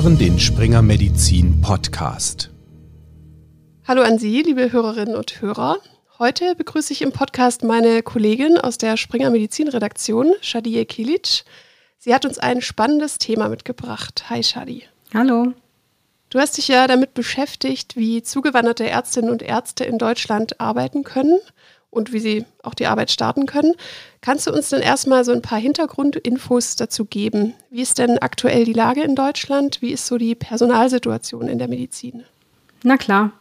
hören den Springer Medizin Podcast. Hallo an Sie, liebe Hörerinnen und Hörer. Heute begrüße ich im Podcast meine Kollegin aus der Springer Medizin Redaktion, Shadiye Kilic. Sie hat uns ein spannendes Thema mitgebracht. Hi Shadi. Hallo. Du hast dich ja damit beschäftigt, wie zugewanderte Ärztinnen und Ärzte in Deutschland arbeiten können und wie sie auch die Arbeit starten können. Kannst du uns denn erstmal so ein paar Hintergrundinfos dazu geben? Wie ist denn aktuell die Lage in Deutschland? Wie ist so die Personalsituation in der Medizin? Na klar.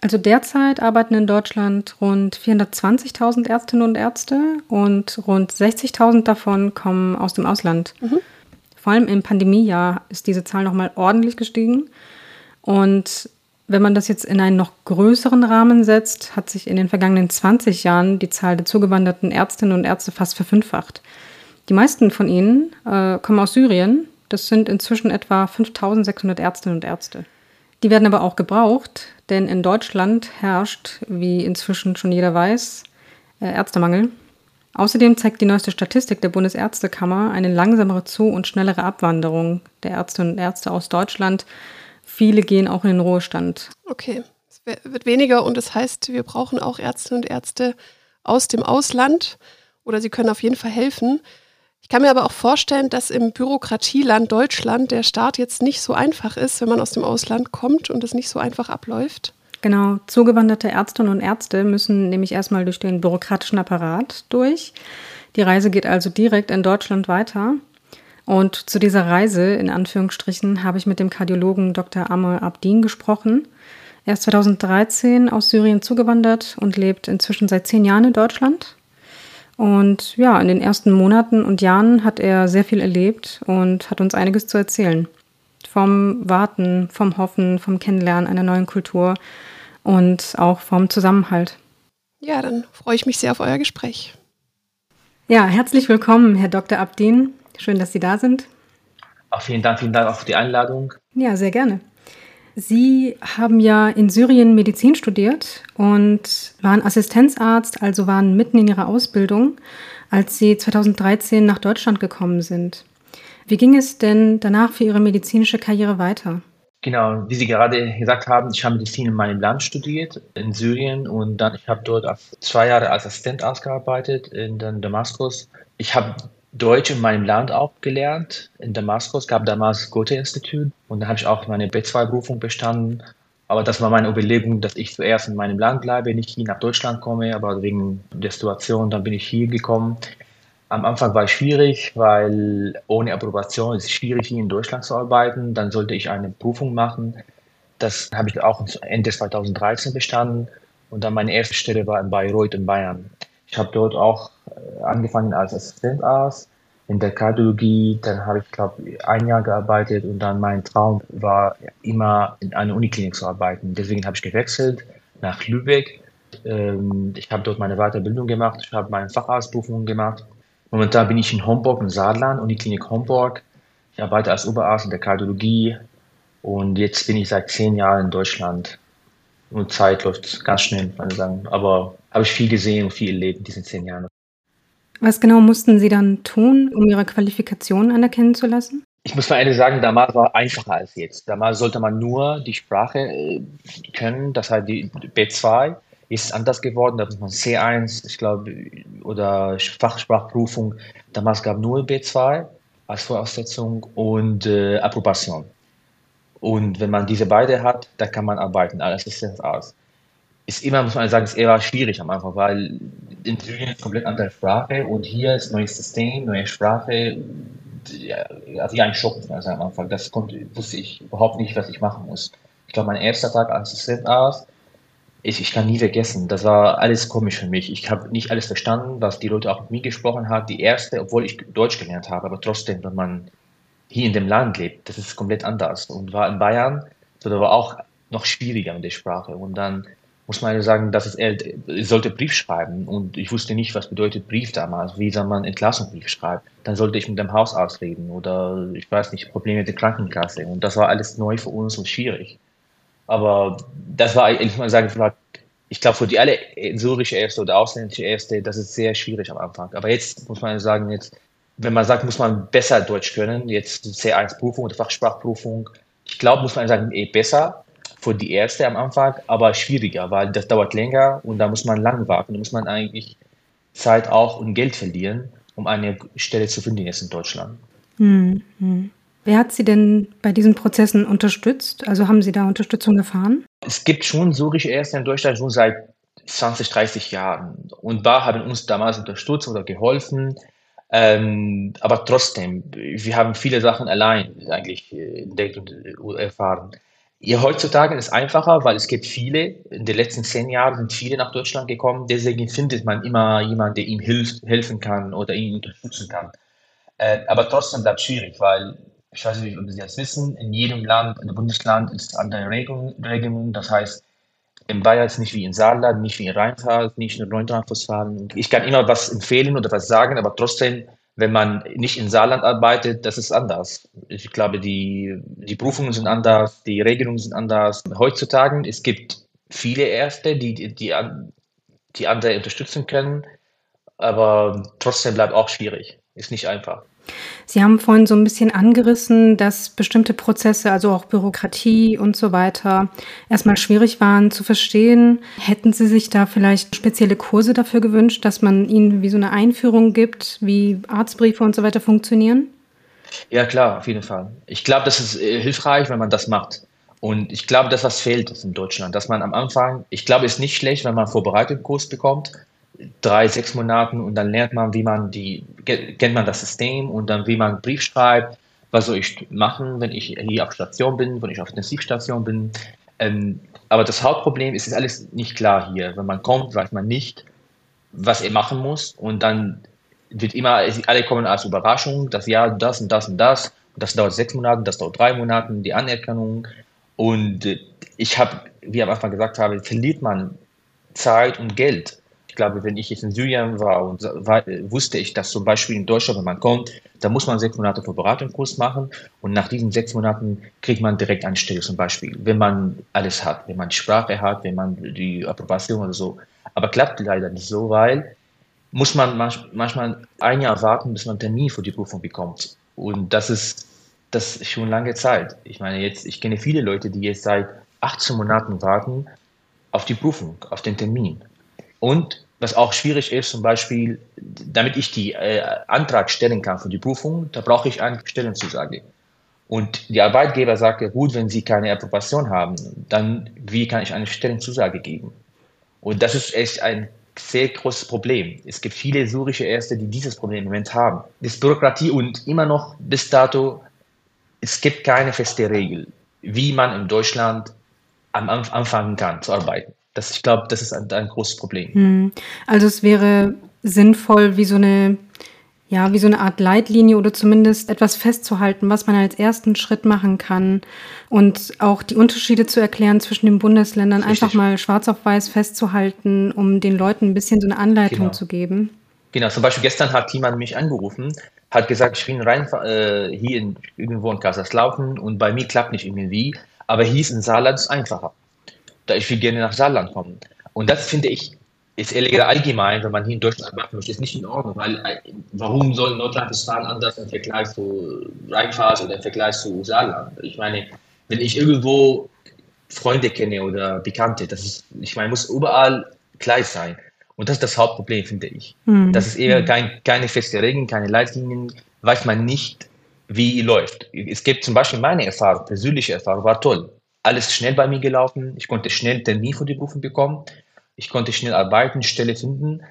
Also derzeit arbeiten in Deutschland rund 420.000 Ärztinnen und Ärzte und rund 60.000 davon kommen aus dem Ausland. Mhm. Vor allem im Pandemiejahr ist diese Zahl nochmal ordentlich gestiegen. Und wenn man das jetzt in einen noch größeren Rahmen setzt, hat sich in den vergangenen 20 Jahren die Zahl der zugewanderten Ärztinnen und Ärzte fast verfünffacht. Die meisten von ihnen äh, kommen aus Syrien. Das sind inzwischen etwa 5600 Ärztinnen und Ärzte. Die werden aber auch gebraucht, denn in Deutschland herrscht, wie inzwischen schon jeder weiß, äh, Ärztemangel. Außerdem zeigt die neueste Statistik der Bundesärztekammer eine langsamere Zu- und schnellere Abwanderung der Ärztinnen und Ärzte aus Deutschland viele gehen auch in den Ruhestand. Okay, es wird weniger und das heißt, wir brauchen auch Ärztinnen und Ärzte aus dem Ausland oder sie können auf jeden Fall helfen. Ich kann mir aber auch vorstellen, dass im Bürokratieland Deutschland der Start jetzt nicht so einfach ist, wenn man aus dem Ausland kommt und es nicht so einfach abläuft. Genau, zugewanderte Ärztinnen und Ärzte müssen nämlich erstmal durch den bürokratischen Apparat durch. Die Reise geht also direkt in Deutschland weiter. Und zu dieser Reise, in Anführungsstrichen, habe ich mit dem Kardiologen Dr. Amr Abdin gesprochen. Er ist 2013 aus Syrien zugewandert und lebt inzwischen seit zehn Jahren in Deutschland. Und ja, in den ersten Monaten und Jahren hat er sehr viel erlebt und hat uns einiges zu erzählen. Vom Warten, vom Hoffen, vom Kennenlernen einer neuen Kultur und auch vom Zusammenhalt. Ja, dann freue ich mich sehr auf euer Gespräch. Ja, herzlich willkommen, Herr Dr. Abdin. Schön, dass Sie da sind. Auch vielen Dank, vielen Dank auch für die Einladung. Ja, sehr gerne. Sie haben ja in Syrien Medizin studiert und waren Assistenzarzt, also waren mitten in Ihrer Ausbildung, als Sie 2013 nach Deutschland gekommen sind. Wie ging es denn danach für Ihre medizinische Karriere weiter? Genau, wie Sie gerade gesagt haben, ich habe Medizin in meinem Land studiert, in Syrien, und dann ich habe dort zwei Jahre als Assistentarzt gearbeitet in Damaskus. Ich habe Deutsch in meinem Land auch gelernt, in Damaskus, gab damals Goethe-Institut und da habe ich auch meine B2-Berufung bestanden. Aber das war meine Überlegung, dass ich zuerst in meinem Land bleibe, nicht hier nach Deutschland komme, aber wegen der Situation, dann bin ich hier gekommen. Am Anfang war es schwierig, weil ohne Approbation ist es schwierig, hier in Deutschland zu arbeiten. Dann sollte ich eine Prüfung machen. Das habe ich auch Ende 2013 bestanden. Und dann meine erste Stelle war in Bayreuth in Bayern. Ich habe dort auch angefangen als Assistentarzt in der Kardiologie. Dann habe ich, glaube ein Jahr gearbeitet und dann mein Traum war immer in einer Uniklinik zu arbeiten. Deswegen habe ich gewechselt nach Lübeck. Ähm, ich habe dort meine Weiterbildung gemacht. Ich habe meine Facharztprüfung gemacht. Momentan bin ich in Homburg im Saarland, Uniklinik Homburg. Ich arbeite als Oberarzt in der Kardiologie und jetzt bin ich seit zehn Jahren in Deutschland. Und Zeit läuft ganz schnell, kann ich sagen. Aber habe ich viel gesehen und viel erlebt in diesen zehn Jahren. Was genau mussten Sie dann tun, um Ihre Qualifikation anerkennen zu lassen? Ich muss mal ehrlich sagen, damals war es einfacher als jetzt. Damals sollte man nur die Sprache äh, können, das heißt die B2. Jetzt ist anders geworden, da muss man C1, ich glaube, oder Fachsprachprüfung. Damals gab es nur B2 als Voraussetzung und äh, Approbation. Und wenn man diese beide hat, dann kann man arbeiten als Assistenzarzt ist immer, muss man sagen, ist eher schwierig am Anfang, weil in Syrien ist komplett andere Sprache und hier ist neues System, neue Sprache. Also ja, ein Schock also am Anfang. Das konnte, wusste ich überhaupt nicht, was ich machen muss. Ich glaube, mein erster Tag als Assistentarzt, ich, ich kann nie vergessen, das war alles komisch für mich. Ich habe nicht alles verstanden, was die Leute auch mit mir gesprochen haben. Die erste, obwohl ich Deutsch gelernt habe, aber trotzdem, wenn man hier in dem Land lebt, das ist komplett anders. Und war in Bayern, so da war auch noch schwieriger mit der Sprache. Und dann muss man sagen, dass es ich sollte Brief schreiben und ich wusste nicht, was bedeutet Brief damals, wie soll man Entlassungsbrief schreiben. Dann sollte ich mit dem Hausarzt reden oder ich weiß nicht, Probleme mit der Krankenkasse und das war alles neu für uns und schwierig. Aber das war, ich muss sagen, ich glaube, für die alle syrische Ärzte oder ausländische Ärzte, das ist sehr schwierig am Anfang. Aber jetzt muss man sagen, jetzt wenn man sagt, muss man besser Deutsch können, jetzt C1-Prüfung oder Fachsprachprüfung, ich glaube, muss man sagen, eh besser für die erste am Anfang, aber schwieriger, weil das dauert länger und da muss man lang warten. Da muss man eigentlich Zeit auch und Geld verlieren, um eine Stelle zu finden jetzt in Deutschland. Hm, hm. Wer hat Sie denn bei diesen Prozessen unterstützt? Also haben Sie da Unterstützung erfahren? Es gibt schon syrische Ärzte in Deutschland schon seit 20, 30 Jahren. Und da haben uns damals unterstützt oder geholfen. Ähm, aber trotzdem, wir haben viele Sachen allein eigentlich entdeckt und erfahren. Ja, heutzutage ist es einfacher, weil es gibt viele, in den letzten zehn Jahren sind viele nach Deutschland gekommen, deswegen findet man immer jemanden, der ihm hilft, helfen kann oder ihn unterstützen kann. Äh, aber trotzdem bleibt es schwierig, weil, ich weiß nicht, ob Sie das wissen, in jedem Land, in Bundesland ist es andere Regelungen, das heißt, in Bayern ist es nicht wie in Saarland, nicht wie in Rheinland, nicht in Nordrhein-Westfalen. Ich kann immer was empfehlen oder was sagen, aber trotzdem wenn man nicht in Saarland arbeitet, das ist anders. Ich glaube, die, die Prüfungen sind anders, die Regelungen sind anders. Heutzutage, es gibt viele Ärzte, die, die, die andere unterstützen können, aber trotzdem bleibt auch schwierig. Ist nicht einfach. Sie haben vorhin so ein bisschen angerissen, dass bestimmte Prozesse, also auch Bürokratie und so weiter, erstmal schwierig waren zu verstehen. Hätten Sie sich da vielleicht spezielle Kurse dafür gewünscht, dass man ihnen wie so eine Einführung gibt, wie Arztbriefe und so weiter funktionieren? Ja, klar, auf jeden Fall. Ich glaube, das ist äh, hilfreich, wenn man das macht. Und ich glaube, das, was fehlt in Deutschland, dass man am Anfang, ich glaube, es ist nicht schlecht, wenn man einen Vorbereitungskurs bekommt, drei, sechs Monaten und dann lernt man, wie man die, kennt man das System und dann wie man einen Brief schreibt, was soll ich machen, wenn ich hier auf Station bin, wenn ich auf Intensivstation bin. Ähm, aber das Hauptproblem ist, ist alles nicht klar hier. Wenn man kommt, weiß man nicht, was er machen muss und dann wird immer, alle kommen als Überraschung, dass ja, das und das und das, das dauert sechs Monate, das dauert drei Monate, die Anerkennung und ich habe, wie ich am Anfang gesagt habe, verliert man Zeit und Geld glaube, wenn ich jetzt in Syrien war und war, wusste ich, dass zum Beispiel in Deutschland, wenn man kommt, da muss man sechs Monate Vorbereitungskurs machen und nach diesen sechs Monaten kriegt man direkt eine Stelle zum Beispiel, wenn man alles hat, wenn man die Sprache hat, wenn man die Approbation oder so. Aber klappt leider nicht so, weil muss man manchmal ein Jahr warten, bis man einen Termin für die Prüfung bekommt. Und das ist, das ist schon lange Zeit. Ich meine, jetzt, ich kenne viele Leute, die jetzt seit 18 Monaten warten auf die Prüfung, auf den Termin. Und was auch schwierig ist, zum Beispiel, damit ich die äh, Antrag stellen kann für die Prüfung, da brauche ich eine Stellenzusage. Und die Arbeitgeber sagt gut, wenn Sie keine Approbation haben, dann wie kann ich eine Stellenzusage geben? Und das ist echt ein sehr großes Problem. Es gibt viele syrische Ärzte, die dieses Problem im Moment haben. Das Bürokratie und immer noch bis dato, es gibt keine feste Regel, wie man in Deutschland am anfangen kann zu arbeiten. Das, ich glaube, das ist ein, ein großes Problem. Hm. Also es wäre sinnvoll, wie so eine ja, wie so eine Art Leitlinie oder zumindest etwas festzuhalten, was man als ersten Schritt machen kann und auch die Unterschiede zu erklären zwischen den Bundesländern, Richtig. einfach mal schwarz auf weiß festzuhalten, um den Leuten ein bisschen so eine Anleitung genau. zu geben. Genau, zum Beispiel gestern hat jemand mich angerufen, hat gesagt, ich bin rein äh, hier in, irgendwo in Kaiserslautern und bei mir klappt nicht irgendwie, aber hier ist in Saarland ist einfacher da ich will gerne nach Saarland kommen. Und das finde ich, ist ehrlich allgemein, wenn man hier in Deutschland machen möchte, ist nicht in Ordnung, weil äh, warum soll Nordrhein-Westfalen anders im Vergleich zu Rheinfahrt oder im Vergleich zu Saarland? Ich meine, wenn ich irgendwo Freunde kenne oder Bekannte, das ist, ich meine, muss überall gleich sein. Und das ist das Hauptproblem, finde ich. Mhm. Das ist eher hm. kein, keine feste Regeln, keine Leitlinien, weiß man nicht, wie läuft. Es gibt zum Beispiel meine Erfahrung, persönliche Erfahrung, war toll alles schnell bei mir gelaufen. Ich konnte schnell Termin für die Prüfung bekommen. Ich konnte schnell arbeiten, Stelle finden.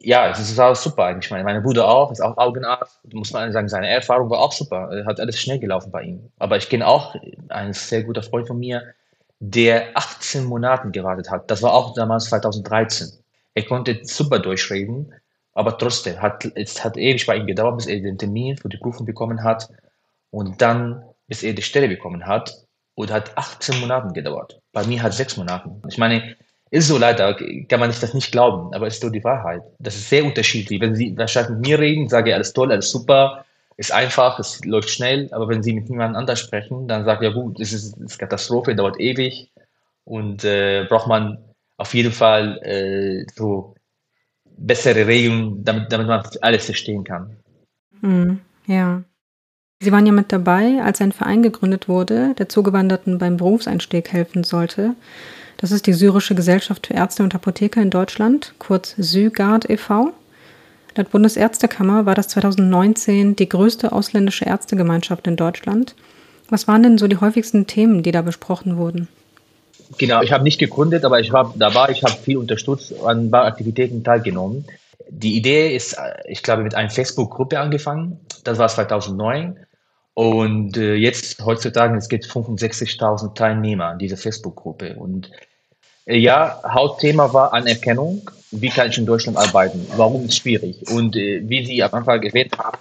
Ja, das war super. Ich meine, mein Bruder auch, ist auch Augenarzt. Muss man sagen, seine Erfahrung war auch super. Hat alles schnell gelaufen bei ihm. Aber ich kenne auch einen sehr guter Freund von mir, der 18 Monate gewartet hat. Das war auch damals 2013. Er konnte super durchreden, aber trotzdem hat es hat ewig bei ihm gedauert, bis er den Termin für die Prüfung bekommen hat und dann, bis er die Stelle bekommen hat und hat 18 Monate gedauert. Bei mir hat sechs Monate. Ich meine, ist so leider, kann man sich das nicht glauben, aber ist so die Wahrheit. Das ist sehr unterschiedlich. Wenn Sie wahrscheinlich mit mir reden, sage ich alles toll, alles super, ist einfach, es läuft schnell, aber wenn Sie mit jemandem anders sprechen, dann sagt ja gut, es ist, ist Katastrophe, dauert ewig und äh, braucht man auf jeden Fall äh, so bessere Regeln, damit, damit man alles verstehen kann. Mhm. Ja. Sie waren ja mit dabei, als ein Verein gegründet wurde, der Zugewanderten beim Berufseinstieg helfen sollte. Das ist die Syrische Gesellschaft für Ärzte und Apotheker in Deutschland, kurz SYGARD e.V. Laut Bundesärztekammer war das 2019 die größte ausländische Ärztegemeinschaft in Deutschland. Was waren denn so die häufigsten Themen, die da besprochen wurden? Genau, ich habe nicht gegründet, aber ich war dabei, ich habe viel unterstützt, an ein paar Aktivitäten teilgenommen. Die Idee ist, ich glaube, mit einer Facebook-Gruppe angefangen. Das war 2009. Und äh, jetzt heutzutage, es gibt 65.000 Teilnehmer an dieser Facebook-Gruppe. Und äh, ja, Hauptthema war Anerkennung. Wie kann ich in Deutschland arbeiten? Warum ist es schwierig? Und äh, wie Sie am Anfang erwähnt haben,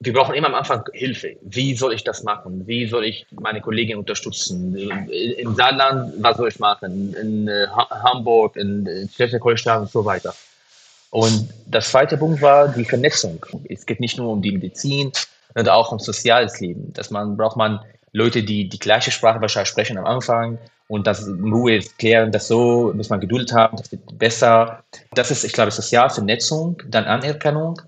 wir brauchen immer am Anfang Hilfe. Wie soll ich das machen? Wie soll ich meine Kollegin unterstützen? In Saarland, was soll ich machen? In äh, Hamburg, in Schleswig-Holstein und so weiter. Und das zweite Punkt war die Vernetzung. Es geht nicht nur um die Medizin, sondern auch um soziales Leben. Dass man braucht man Leute, die die gleiche Sprache wahrscheinlich sprechen am Anfang und das in Ruhe klären, das so, muss man Geduld haben, das wird besser. Das ist, ich glaube, soziale Vernetzung, dann Anerkennung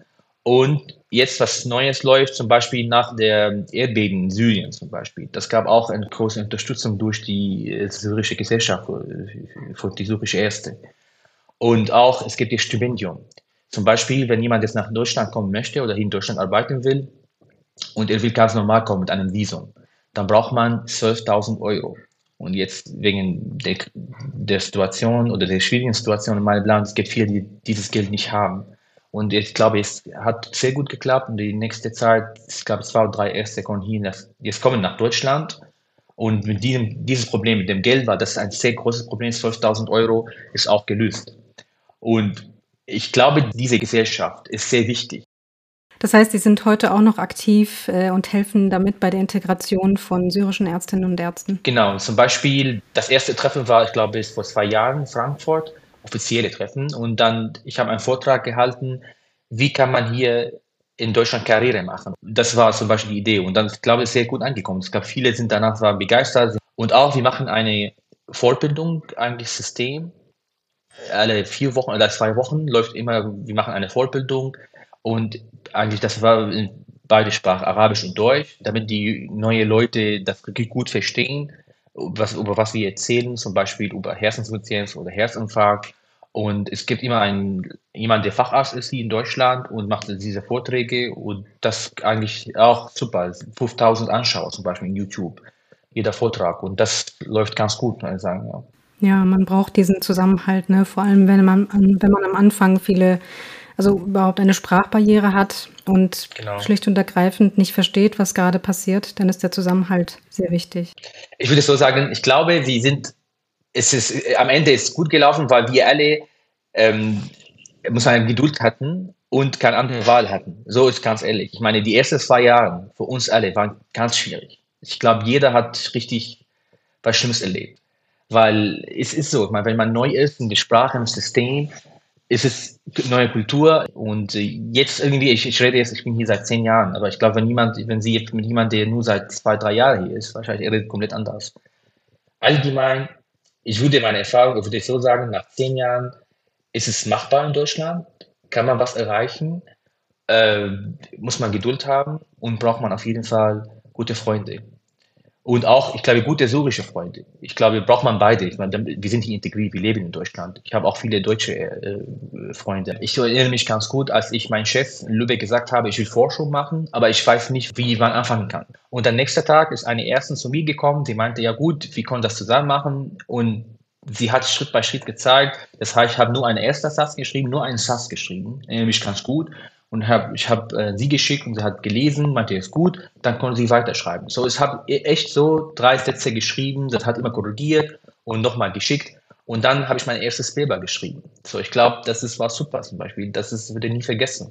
und jetzt was Neues läuft, zum Beispiel nach der Erdbeben in Syrien zum Beispiel. Das gab auch eine große Unterstützung durch die syrische Gesellschaft, für die syrische Ärzte. Und auch, es gibt das Stipendium. Zum Beispiel, wenn jemand jetzt nach Deutschland kommen möchte oder in Deutschland arbeiten will und er will ganz normal kommen mit einem Visum, dann braucht man 12.000 Euro. Und jetzt wegen der, der, Situation oder der schwierigen Situation in meinem Land, es gibt viele, die dieses Geld nicht haben. Und ich glaube, es hat sehr gut geklappt. Und die nächste Zeit, ich glaube, zwei oder drei Ärzte kommen hier, jetzt kommen nach Deutschland und mit diesem, dieses Problem mit dem Geld war das ein sehr großes Problem, 12.000 Euro ist auch gelöst. Und ich glaube, diese Gesellschaft ist sehr wichtig. Das heißt, Sie sind heute auch noch aktiv äh, und helfen damit bei der Integration von syrischen Ärztinnen und Ärzten. Genau, zum Beispiel das erste Treffen war, ich glaube, vor zwei Jahren in Frankfurt, offizielle Treffen. Und dann, ich habe einen Vortrag gehalten, wie kann man hier in Deutschland Karriere machen. Das war zum Beispiel die Idee. Und dann, ich glaube, ist sehr gut angekommen. Es gab viele, sind danach waren begeistert. Und auch, wir machen eine Fortbildung, eigentlich System, alle vier Wochen oder zwei Wochen läuft immer, wir machen eine Fortbildung und eigentlich das war in beide Sprachen, Arabisch und Deutsch, damit die neuen Leute das wirklich gut verstehen, was, über was wir erzählen, zum Beispiel über Herzinsuffizienz oder Herzinfarkt. Und es gibt immer einen, jemand, der Facharzt ist hier in Deutschland und macht diese Vorträge und das eigentlich auch super. 5000 Anschauer zum Beispiel in YouTube, jeder Vortrag. Und das läuft ganz gut, kann ich sagen. Ja. Ja, man braucht diesen Zusammenhalt, ne? Vor allem, wenn man wenn man am Anfang viele also überhaupt eine Sprachbarriere hat und Genau. schlicht und ergreifend nicht versteht, was gerade passiert, dann ist der Zusammenhalt sehr wichtig. Ich würde so sagen, ich glaube, sie sind es ist am Ende ist gut gelaufen, weil wir alle, ähm, muss man Geduld hatten und keine andere Wahl hatten. So ist ganz ehrlich. Ich meine, die ersten zwei Jahre für uns alle waren ganz schwierig. Ich glaube, jeder hat richtig was Schlimmes erlebt. Weil es ist so, wenn man neu ist in der Sprache, im System, ist es neue Kultur und jetzt irgendwie, ich, ich rede jetzt, ich bin hier seit zehn Jahren, aber ich glaube, wenn jemand, wenn Sie jetzt mit jemandem, der nur seit zwei, drei Jahren hier ist, wahrscheinlich redet komplett anders. Allgemein, ich würde meine Erfahrung, ich würde so sagen, nach zehn Jahren ist es machbar in Deutschland, kann man was erreichen, äh, muss man Geduld haben und braucht man auf jeden Fall gute Freunde. Und auch, ich glaube, gute syrische Freunde. Ich glaube, braucht man beide. Ich meine, wir sind hier integriert, wir leben in Deutschland. Ich habe auch viele deutsche äh, Freunde. Ich erinnere mich ganz gut, als ich meinem Chef in Lübeck gesagt habe, ich will Forschung machen, aber ich weiß nicht, wie man anfangen kann. Und am nächsten Tag ist eine Ärztin zu mir gekommen, die meinte, ja gut, wir können das zusammen machen. Und sie hat Schritt bei Schritt gezeigt. Das heißt, ich habe nur einen ersten Satz geschrieben, nur einen Satz geschrieben, erinnere mich ganz gut und hab, ich habe äh, sie geschickt und sie hat gelesen, meinte, ist gut, dann konnte sie weiterschreiben. So, ich habe echt so drei Sätze geschrieben, das hat immer korrigiert und nochmal geschickt und dann habe ich mein erstes Paper geschrieben. So, ich glaube, das ist, war super zum Beispiel, das ist, würde ich nie vergessen.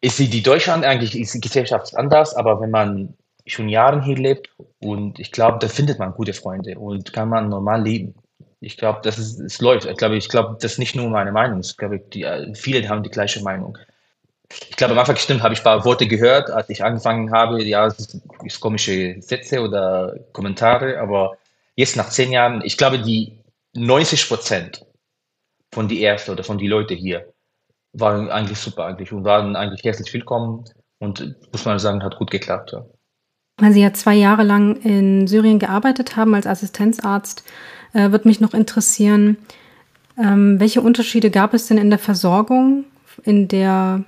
Ist sie die Deutschland eigentlich, ist die Gesellschaft anders, aber wenn man schon Jahre hier lebt und ich glaube, da findet man gute Freunde und kann man normal leben. Ich glaube, das ist, es läuft. Ich glaube, ich glaube, das ist nicht nur meine Meinung. Ich glaube, die, viele haben die gleiche Meinung ich glaube, am Anfang stimmt, habe ich ein paar Worte gehört, als ich angefangen habe, ja, es ist komische Sätze oder Kommentare, aber jetzt nach zehn Jahren, ich glaube, die 90 Prozent von die Ärzte oder von die Leute hier waren eigentlich super eigentlich und waren eigentlich herzlich willkommen Und muss man sagen, hat gut geklappt. Ja. Weil Sie ja zwei Jahre lang in Syrien gearbeitet haben als Assistenzarzt, äh, wird mich noch interessieren, ähm, welche Unterschiede gab es denn in der Versorgung, in der,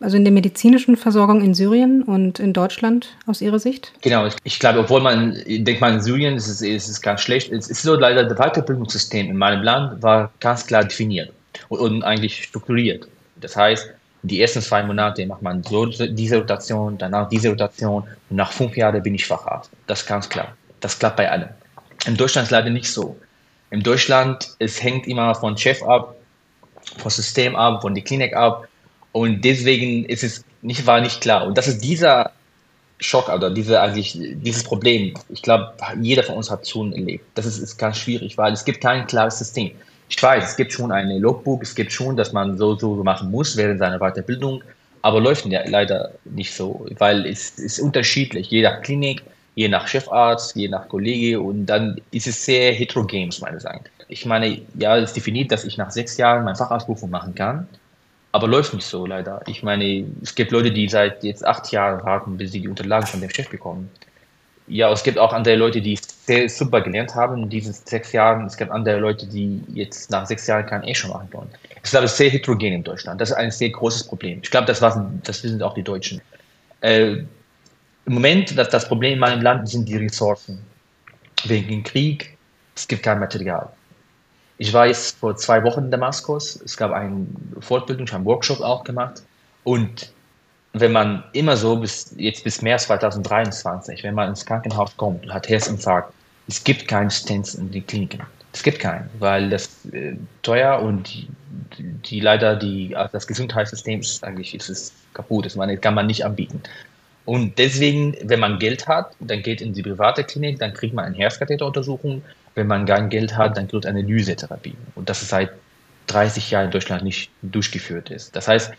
also in der medizinischen Versorgung in Syrien und in Deutschland aus Ihrer Sicht? Genau, ich, ich glaube, obwohl man denkt, man in Syrien ist es, ist es ganz schlecht. Es ist so leider, das Weiterbildungssystem in meinem Land war ganz klar definiert und, und eigentlich strukturiert. Das heißt, die ersten zwei Monate macht man so diese Rotation, danach diese Rotation und nach fünf Jahren bin ich Facharzt. Das ist ganz klar. Das klappt bei allen. In Deutschland ist leider nicht so. In Deutschland, es hängt immer von Chef ab, vom System ab, von der Klinik ab. Und deswegen ist es nicht, war nicht klar. Und das ist dieser Schock oder diese, eigentlich, dieses Problem. Ich glaube, jeder von uns hat schon erlebt. Das ist, ist ganz schwierig, weil es gibt kein klares System. Ich weiß, es gibt schon eine Logbook, es gibt schon, dass man so, so machen muss während seiner Weiterbildung, aber läuft ja leider nicht so, weil es ist unterschiedlich, je nach Klinik, je nach Chefarzt, je nach Kollege und dann ist es sehr heterogen, muss man sagen. Ich meine, ja, es definiert, dass ich nach sechs Jahren mein Facharztberufung machen kann, aber läuft nicht so leider. Ich meine, es gibt Leute, die seit jetzt acht Jahren warten, bis sie die Unterlagen von dem Chef bekommen. Ja, es gibt auch andere Leute, die sehr super gelernt haben in diesen sechs Jahren. Es gibt andere Leute, die jetzt nach sechs Jahren kein E schon machen wollen. Es ist aber sehr heterogen in Deutschland. Das ist ein sehr großes Problem. Ich glaube, das, das wissen auch die Deutschen. Äh, Im Moment, das, das Problem in meinem Land sind die Ressourcen. Wegen dem Krieg, es gibt kein Material. Ich war jetzt vor zwei Wochen in Damaskus. Es gab eine Fortbildung, ich habe einen Workshop auch gemacht. Und wenn man immer so bis jetzt bis März 2023, wenn man ins Krankenhaus kommt und hat Herzinfarkt, es gibt keine Stents in den Kliniken. Es gibt keinen, weil das äh, teuer und die, die, leider die also das Gesundheitssystem ist eigentlich ist es kaputt. Das kann man nicht anbieten. Und deswegen, wenn man Geld hat, dann geht in die private Klinik, dann kriegt man eine Herzkatheteruntersuchung. Wenn man kein Geld hat, dann kriegt eine Lysetherapie. Und das ist seit 30 Jahren in Deutschland nicht durchgeführt ist. Das heißt,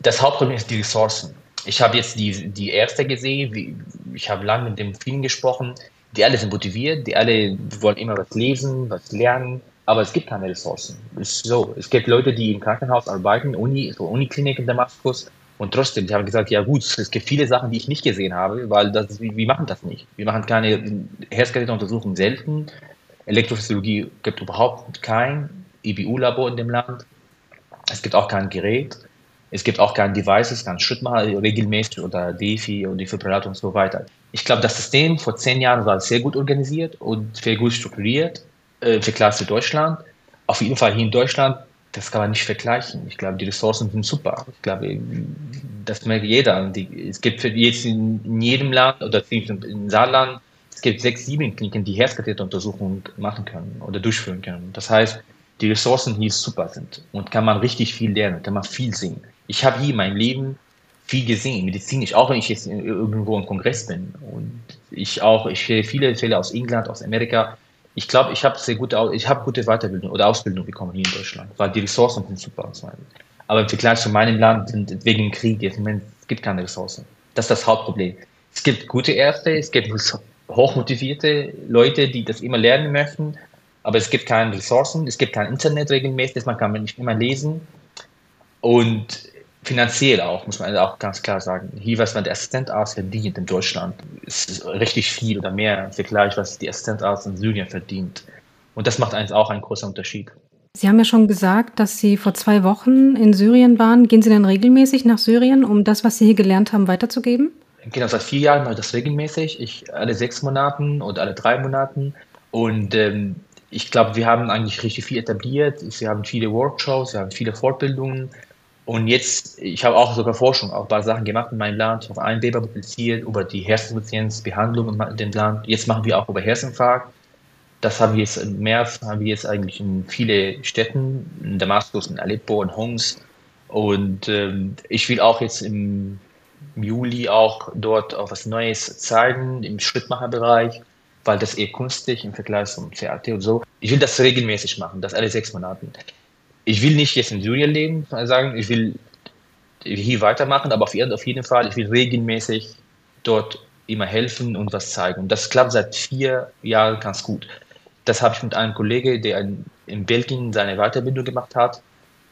das Hauptproblem ist die Ressourcen. Ich habe jetzt die, die Ärzte gesehen, ich habe lange mit den vielen gesprochen, die alle sind motiviert, die alle wollen immer was lesen, was lernen, aber es gibt keine Ressourcen. Es ist so, es gibt Leute, die im Krankenhaus arbeiten, Uni, so Uniklinik in Damaskus, und trotzdem, die haben gesagt, ja gut, es gibt viele Sachen, die ich nicht gesehen habe, weil das, wir, machen das nicht. Wir machen keine Herzkatheteruntersuchungen selten. Elektrophysiologie gibt überhaupt kein IBU-Labor in dem Land. Es gibt auch kein Gerät. Es gibt auch keine Devices, keinen Schrittmacher regelmäßig oder DeFi und Defibrillator und so weiter. Ich glaube, das System vor zehn Jahren war sehr gut organisiert und sehr gut strukturiert äh, für Klasse Deutschland. Auf jeden Fall hier in Deutschland, das kann man nicht vergleichen. Ich glaube, die Ressourcen sind super. Ich glaube, das merkt jeder. Die, es gibt jetzt in, jedem Land oder in Saarland, es gibt sechs, sieben Kliniken, die Herzkatheteruntersuchungen machen können oder durchführen können. Das heißt, die Ressourcen hier super sind und kann man richtig viel lernen, kann man viel sehen ich habe hier in meinem Leben viel gesehen, medizinisch, auch wenn ich jetzt irgendwo im Kongress bin. Und ich auch, ich sehe viele Fälle aus England, aus Amerika. Ich glaube, ich habe sehr gute, ich habe gute Weiterbildung oder Ausbildung bekommen hier in Deutschland, weil die Ressourcen sind super. Aber im Vergleich zu meinem Land sind wegen dem Krieg, es gibt keine Ressourcen. Das ist das Hauptproblem. Es gibt gute Ärzte, es gibt hochmotivierte Leute, die das immer lernen möchten, aber es gibt keine Ressourcen, es gibt kein Internet regelmäßig, man kann nicht immer lesen. Und finanziell auch, muss man auch ganz klar sagen. Hier, was man der Assistentarzt verdient in Deutschland, ist richtig viel oder mehr im Vergleich, was die Assistentarzt in Syrien verdient. Und das macht eins auch einen großen Unterschied. Sie haben ja schon gesagt, dass Sie vor zwei Wochen in Syrien waren. Gehen Sie denn regelmäßig nach Syrien, um das, was Sie hier gelernt haben, weiterzugeben? Genau, seit vier Jahren mache ich das regelmäßig. Ich alle sechs Monaten oder alle drei Monaten. Und ähm, ich glaube, wir haben eigentlich richtig viel etabliert. Wir haben viele Workshops, wir haben viele Fortbildungen. Und jetzt, ich habe auch sogar Forschung, auch ein paar Sachen gemacht in meinem Land, auf einem Paper publiziert über die Herzinsuffizienzbehandlung in dem Land. Jetzt machen wir auch über Herzinfarkt. Das haben wir jetzt im März, haben wir jetzt eigentlich in viele Städten, in Damaskus, in Aleppo, in Homs. Und ähm, ich will auch jetzt im Juli auch dort auch was Neues zeigen im Schrittmacherbereich, weil das eher kunstig im Vergleich zum CAT und so. Ich will das regelmäßig machen, das alle sechs Monate ich will nicht jetzt in Syrien leben, sagen, ich will hier weitermachen, aber auf jeden Fall, ich will regelmäßig dort immer helfen und was zeigen. Und das klappt seit vier Jahren ganz gut. Das habe ich mit einem Kollegen, der in Belgien seine Weiterbildung gemacht hat.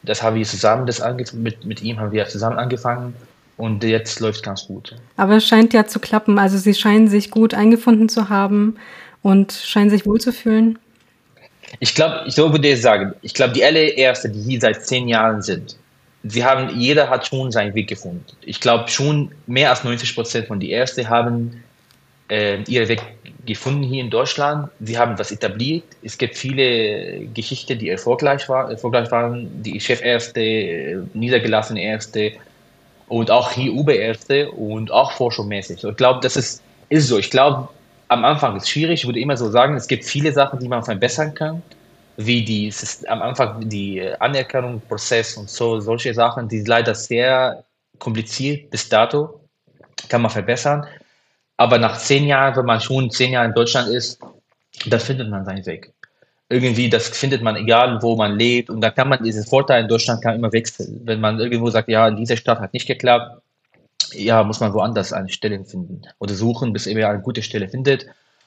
Das haben wir zusammen, das mit, mit ihm haben wir zusammen angefangen. und jetzt läuft ganz gut. Aber es scheint ja zu klappen. Also Sie scheinen sich gut eingefunden zu haben und scheinen sich wohlzufühlen. Ich glaube, ich würde sagen, ich glaube, die allererste, die hier seit zehn Jahren sind, sie haben, jeder hat schon seinen Weg gefunden. Ich glaube schon mehr als 90 Prozent von die Ersten haben äh, ihren Weg gefunden hier in Deutschland. Sie haben was etabliert. Es gibt viele Geschichten, die erfolgreich, war, erfolgreich waren. Die Chefärzte, niedergelassene Ärzte und auch hier Oberärzte und auch forschungsmäßig. Ich glaube, das ist, ist so. Ich glaube, am Anfang ist schwierig. Ich würde immer so sagen, es gibt viele Sachen, die man verbessern kann wie die am Anfang die Anerkennungsprozess und so solche Sachen, die leider sehr kompliziert bis dato, kann man verbessern. Aber nach zehn Jahren, wenn man schon zehn Jahre in Deutschland ist, da findet man seinen Weg. Irgendwie, das findet man egal, wo man lebt. Und da kann man diesen Vorteil in Deutschland kann immer wechseln. Wenn man irgendwo sagt, ja, in dieser Stadt hat nicht geklappt, ja, muss man woanders eine Stelle finden oder suchen, bis er eine gute Stelle findet.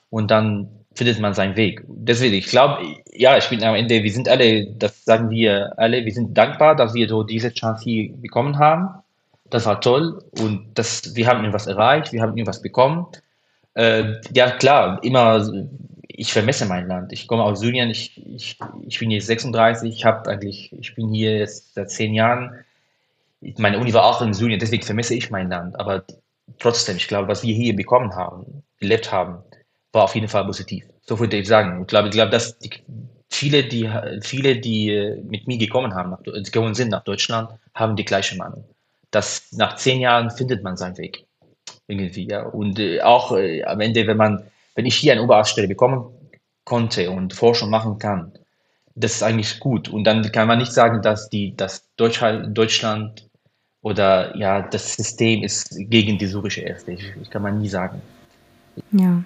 Und dann findet man seinen Weg. Deswegen, ich glaube, ja, ich bin am Ende, wir sind alle, das sagen wir alle, wir sind dankbar, dass wir so diese Chance hier bekommen haben. Das war toll und das, wir haben irgendwas erreicht, wir haben irgendwas bekommen. Äh, ja, klar, immer, ich vermesse mein Land. Ich komme aus Syrien, ich, ich, ich bin jetzt 36, ich habe eigentlich, ich bin hier jetzt seit zehn Jahren. Meine Uni war auch in Syrien, deswegen vermisse ich mein Land. Aber trotzdem, ich glaube, was wir hier bekommen haben, gelebt haben, war auf jeden Fall positiv. So würde ich sagen. Ich glaube, ich glaube, dass die, viele, die, viele, die mit mir gekommen haben, nach, gekommen sind nach Deutschland, haben die gleiche Meinung. Dass nach zehn Jahren findet man seinen Weg. Irgendwie, ja. Und äh, auch äh, am Ende, wenn man, wenn ich hier eine Oberarztstelle bekommen konnte und Forschung machen kann, das ist eigentlich gut. Und dann kann man nicht sagen, dass die, dass Deutschland oder ja, das System ist gegen die syrische Ärzte. Ich, ich kann man nie sagen. Ja.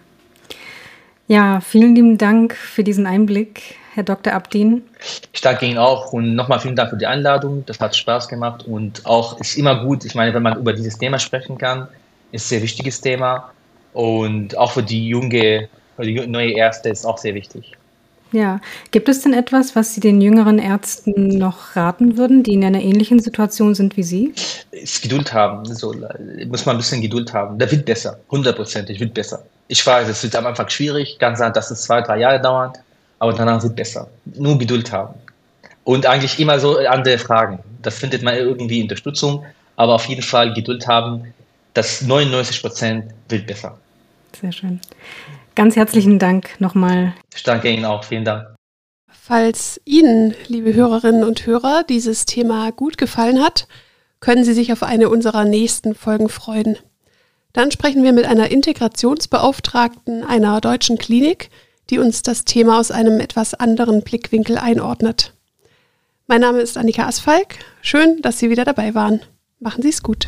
Ja, vielen lieben Dank für diesen Einblick, Herr Dr. Abdin. Ich danke Ihnen auch und nochmal vielen Dank für die Einladung. Das hat Spaß gemacht und auch ist immer gut, ich meine, wenn man über dieses Thema sprechen kann, ist ein sehr wichtiges Thema und auch für die junge, für die neue Ärzte ist auch sehr wichtig. Ja, gibt es denn etwas, was Sie den jüngeren Ärzten noch raten würden, die in einer ähnlichen Situation sind wie Sie? Ist Geduld haben, so, muss man ein bisschen Geduld haben. Da wird besser, hundertprozentig wird besser. Ich weiß, es wird am Anfang schwierig, kann sein, dass es zwei, drei Jahre dauert, aber danach wird besser. Nur Geduld haben. Und eigentlich immer so andere Fragen. Das findet man irgendwie Unterstützung, aber auf jeden Fall Geduld haben. Das 99 Prozent wird besser. Sehr schön. Ganz herzlichen Dank nochmal. Ich danke Ihnen auch. Vielen Dank. Falls Ihnen, liebe Hörerinnen und Hörer, dieses Thema gut gefallen hat, können Sie sich auf eine unserer nächsten Folgen freuen. Dann sprechen wir mit einer Integrationsbeauftragten einer deutschen Klinik, die uns das Thema aus einem etwas anderen Blickwinkel einordnet. Mein Name ist Annika Asfalk. Schön, dass Sie wieder dabei waren. Machen Sie es gut.